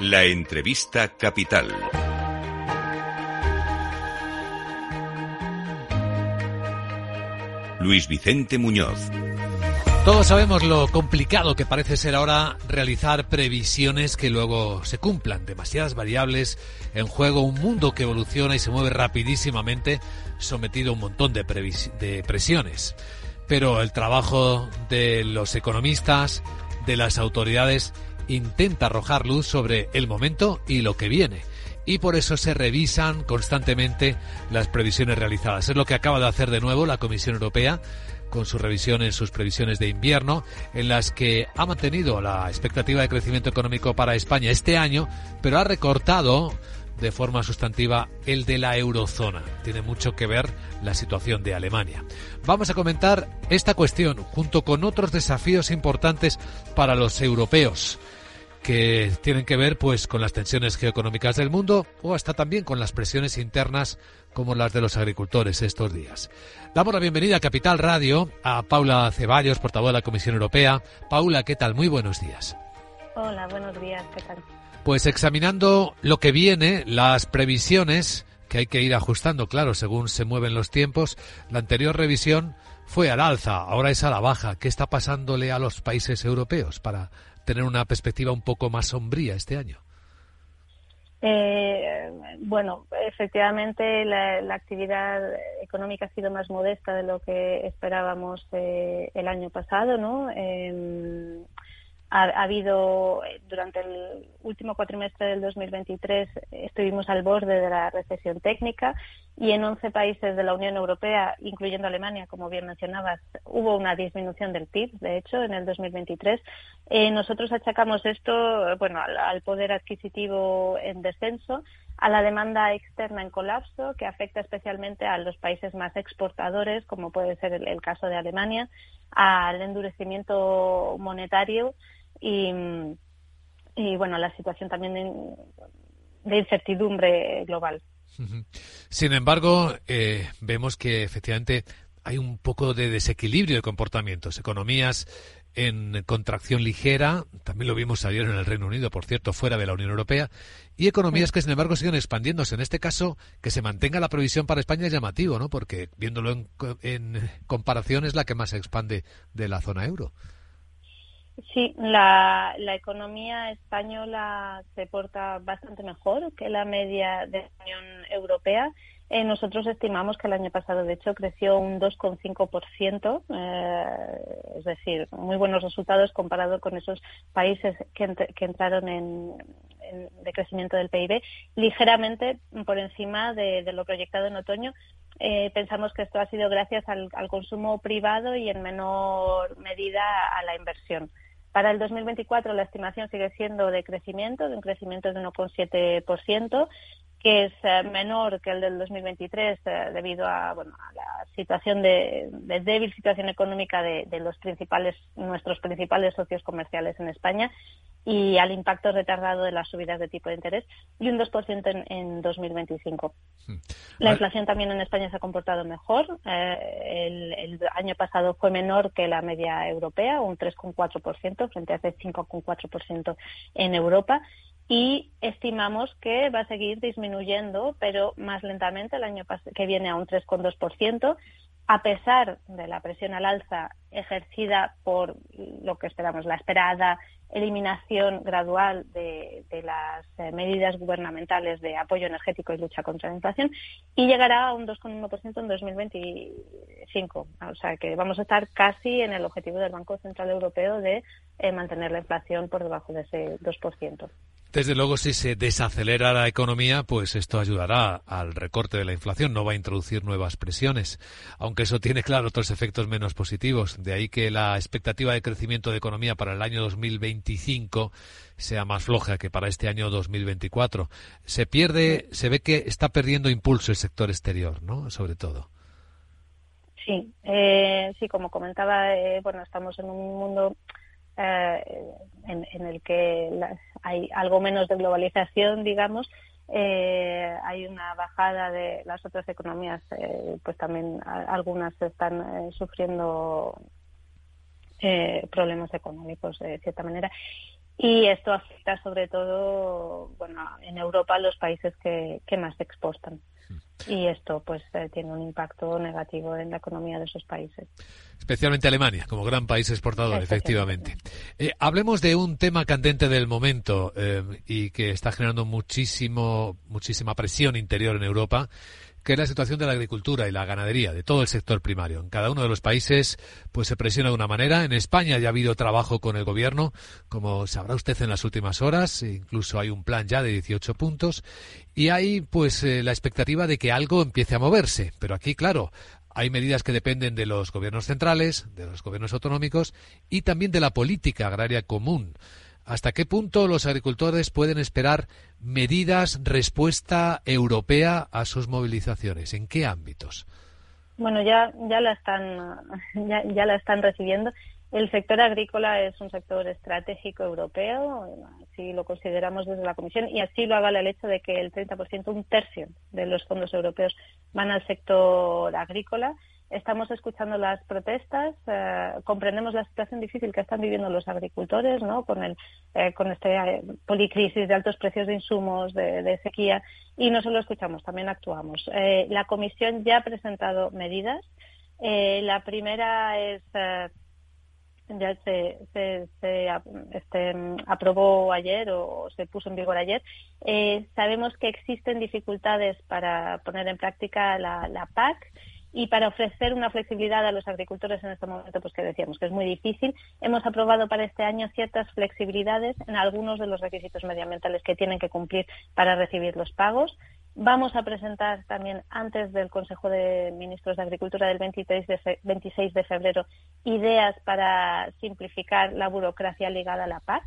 La entrevista capital. Luis Vicente Muñoz. Todos sabemos lo complicado que parece ser ahora realizar previsiones que luego se cumplan. Demasiadas variables en juego, un mundo que evoluciona y se mueve rapidísimamente, sometido a un montón de, presiones. Pero el trabajo de los economistas, de las autoridades, intenta arrojar luz sobre el momento y lo que viene. Y por eso se revisan constantemente las previsiones realizadas. Es lo que acaba de hacer de nuevo la Comisión Europea con su revisión en sus previsiones de invierno, en las que ha mantenido la expectativa de crecimiento económico para España este año, pero ha recortado de forma sustantiva el de la eurozona. Tiene mucho que ver la situación de Alemania. Vamos a comentar esta cuestión junto con otros desafíos importantes para los europeos que tienen que ver pues con las tensiones geoeconómicas del mundo o hasta también con las presiones internas como las de los agricultores estos días. Damos la bienvenida a Capital Radio a Paula Ceballos, portavoz de la Comisión Europea. Paula, ¿qué tal? Muy buenos días. Hola, buenos días, ¿qué tal? Pues examinando lo que viene, las previsiones que hay que ir ajustando, claro, según se mueven los tiempos, la anterior revisión fue al alza, ahora es a la baja. ¿Qué está pasándole a los países europeos para tener una perspectiva un poco más sombría este año? Eh, bueno, efectivamente la, actividad económica ha sido más modesta de lo que esperábamos eh, el año pasado, ¿no? Eh, ha, habido, durante el último cuatrimestre del 2023, estuvimos al borde de la recesión técnica y en 11 países de la Unión Europea, incluyendo Alemania, como bien mencionabas, hubo una disminución del PIB, de hecho, en el 2023. Eh, nosotros achacamos esto bueno, al, poder adquisitivo en descenso, a la demanda externa en colapso, que afecta especialmente a los países más exportadores, como puede ser el caso de Alemania, al endurecimiento monetario y, y bueno, la situación también de, incertidumbre global. Sin embargo, eh, vemos que efectivamente hay un poco de desequilibrio de comportamientos. Economías en contracción ligera, también lo vimos ayer en el Reino Unido, por cierto, fuera de la Unión Europea, y economías que sin embargo siguen expandiéndose. En este caso, que se mantenga la previsión para España es llamativo, ¿no? Porque viéndolo en, en comparación es la que más se expande de la zona euro. Sí, la, economía española se porta bastante mejor que la media de la Unión Europea. Eh, nosotros estimamos que el año pasado, de hecho, creció un 2,5%, eh, es decir, muy buenos resultados comparado con esos países que, entraron en, de crecimiento del PIB, ligeramente por encima de, lo proyectado en otoño. Eh, pensamos que esto ha sido gracias al, consumo privado y en menor medida a la inversión. Para el 2024 la estimación sigue siendo de crecimiento, de un crecimiento de 1,7%, que es eh, menor que el del 2023 eh, debido a, bueno, a la situación de, débil situación económica de, los principales nuestros principales socios comerciales en España y al impacto retardado de las subidas de tipo de interés y un 2% en, en 2025. Hmm. La inflación también en España se ha comportado mejor. Eh, el, el, año pasado fue menor que la media europea, un 3,4% frente a ese 5,4% en Europa. Y estimamos que va a seguir disminuyendo, pero más lentamente el año que viene a un 3,2%, a pesar de la presión al alza ejercida por lo que esperamos, la esperada eliminación gradual de, las eh, medidas gubernamentales de apoyo energético y lucha contra la inflación y llegará a un 2,1% en 2025. O sea que vamos a estar casi en el objetivo del Banco Central Europeo de eh, mantener la inflación por debajo de ese 2%. Desde luego, si se desacelera la economía, pues esto ayudará al recorte de la inflación, no va a introducir nuevas presiones, aunque eso tiene, claro, otros efectos menos positivos. De ahí que la expectativa de crecimiento de economía para el año 2025 sea más floja que para este año 2024. Se pierde, se ve que está perdiendo impulso el sector exterior, ¿no? Sobre todo. Sí, eh, sí, como comentaba, eh, bueno, estamos en un mundo eh, en, el que hay algo menos de globalización, digamos, eh, hay una bajada de las otras economías, eh, pues también algunas están sufriendo problemas económicos de cierta manera. Y esto afecta sobre todo, bueno, en Europa los países que, que más exportan y esto pues eh, tiene un impacto negativo en la economía de esos países. Especialmente Alemania, como gran país exportador, efectivamente. Eh, hablemos de un tema candente del momento eh, y que está generando muchísimo, muchísima presión interior en Europa, que es la situación de la agricultura y la ganadería, de todo el sector primario. En cada uno de los países pues se presiona de una manera. En España ya ha habido trabajo con el gobierno, como sabrá usted en las últimas horas, e incluso hay un plan ya de 18 puntos y hay pues eh, la expectativa de que algo empiece a moverse. Pero aquí, claro, hay medidas que dependen de los gobiernos centrales, de los gobiernos autonómicos y también de la política agraria común. ¿Hasta qué punto los agricultores pueden esperar medidas, respuesta europea a sus movilizaciones? ¿En qué ámbitos? Bueno, ya, ya, la, están, ya, la están recibiendo. El sector agrícola es un sector estratégico europeo, así lo consideramos desde la Comisión, y así lo haga el hecho de que el 30%, un tercio de los fondos europeos van al sector agrícola estamos escuchando las protestas, eh, comprendemos la situación difícil que están viviendo los agricultores, ¿no? Con el, eh, con este eh, policrisis de altos precios de insumos, de, sequía, y no solo escuchamos, también actuamos. la Comisión ya ha presentado medidas. la primera es ya se, se, este, aprobó ayer o se puso en vigor ayer. sabemos que existen dificultades para poner en práctica la PAC y para ofrecer una flexibilidad a los agricultores en este momento, pues que decíamos que es muy difícil, hemos aprobado para este año ciertas flexibilidades en algunos de los requisitos medioambientales que tienen que cumplir para recibir los pagos. Vamos a presentar también antes del Consejo de Ministros de Agricultura del 23 de 26 de febrero ideas para simplificar la burocracia ligada a la PAC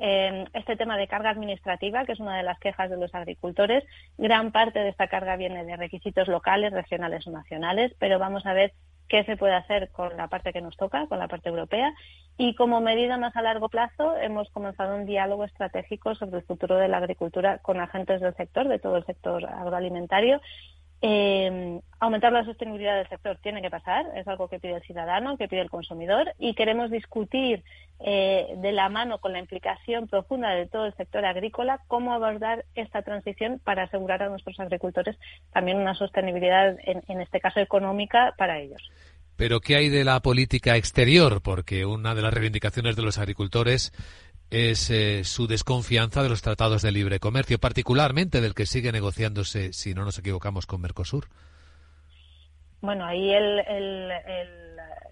este tema de carga administrativa, que es una de las quejas de los agricultores. Gran parte de esta carga viene de requisitos locales, regionales o nacionales, pero vamos a ver qué se puede hacer con la parte que nos toca, con la parte europea. Y como medida más a largo plazo, hemos comenzado un diálogo estratégico sobre el futuro de la agricultura con agentes del sector, de todo el sector agroalimentario, eh, aumentar la sostenibilidad del sector tiene que pasar, es algo que pide el ciudadano, que pide el consumidor y queremos discutir eh, de la mano con la implicación profunda de todo el sector agrícola cómo abordar esta transición para asegurar a nuestros agricultores también una sostenibilidad, en, en este caso económica, para ellos. Pero ¿qué hay de la política exterior? Porque una de las reivindicaciones de los agricultores es eh, su desconfianza de los tratados de libre comercio, particularmente del que sigue negociándose, si no nos equivocamos, con Mercosur. Bueno, ahí el, el,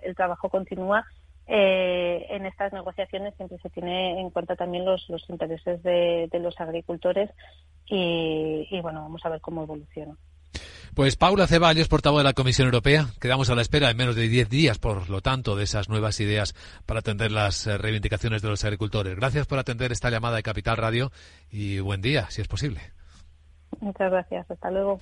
el, trabajo continúa. Eh, en estas negociaciones siempre se tiene en cuenta también los, los intereses de, de los agricultores y, y, bueno, vamos a ver cómo evoluciona. Pues Paula Ceballos, portavoz de la Comisión Europea, quedamos a la espera en menos de diez días, por lo tanto, de esas nuevas ideas para atender las eh, reivindicaciones de los agricultores. Gracias por atender esta llamada de Capital Radio y buen día, si es posible. Muchas gracias. Hasta luego.